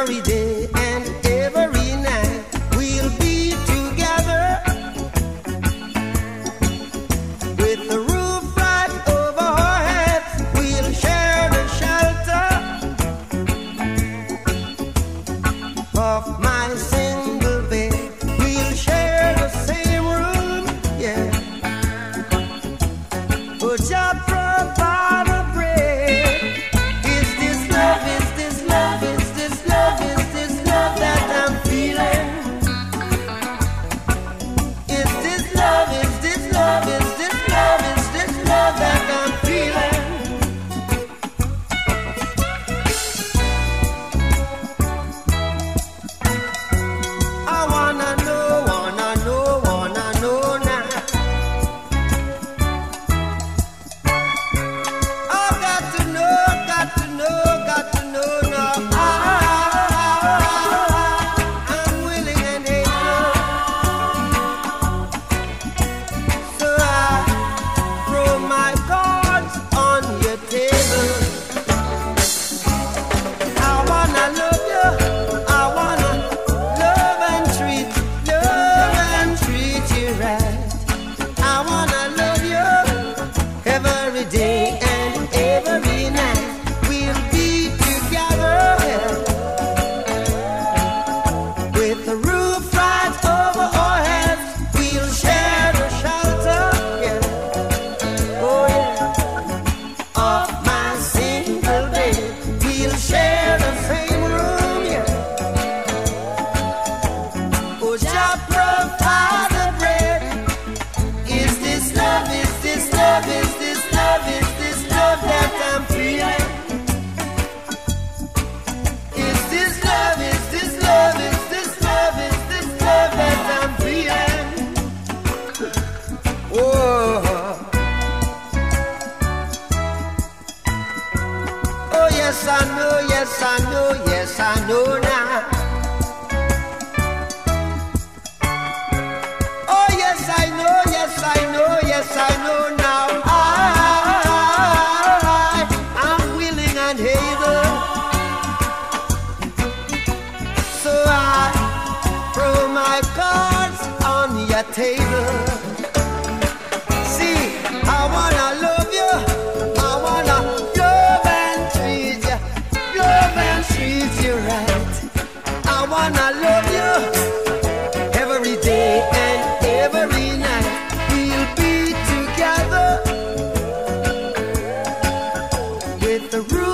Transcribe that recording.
every day and every night we'll be together. With the roof right over our heads we'll share the shelter of my single bed. We'll share the same room yeah. Put your profile yes, I know, yes, I know, yes, I know now. Oh, yes, I know, yes, I know, yes, I know now. I, I'm willing and able. So I throw my cards on your table. every night we'll be together with the.